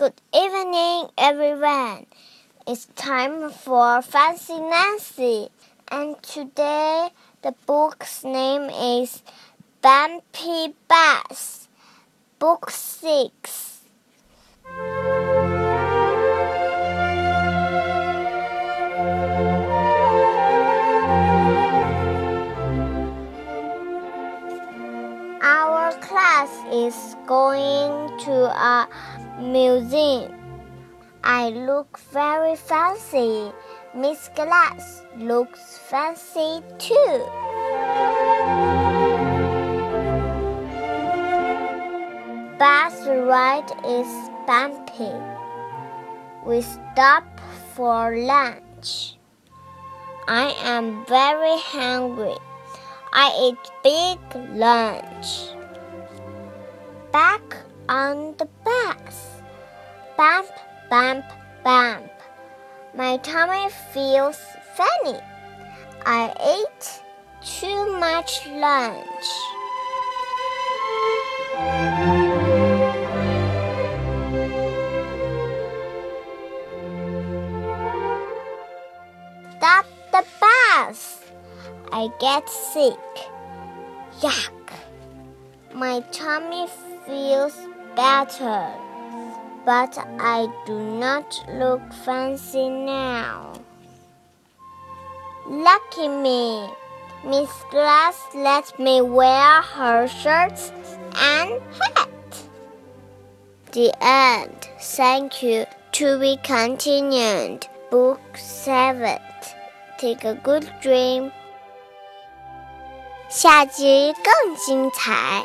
Good evening, everyone. It's time for Fancy Nancy, and today the book's name is Bumpy Bus, Book 6. Class is going to a museum. I look very fancy. Miss Glass looks fancy too. Bus ride is bumpy. We stop for lunch. I am very hungry. I eat big lunch. Back on the bus. Bump, bump, bump. My tummy feels funny. I ate too much lunch. Stop the bus. I get sick. Yuck. My tummy feels better, but I do not look fancy now. Lucky me. Miss Glass let me wear her shirts and hat. The end. Thank you. To be continued. Book 7. Take a good dream. 下集更精彩。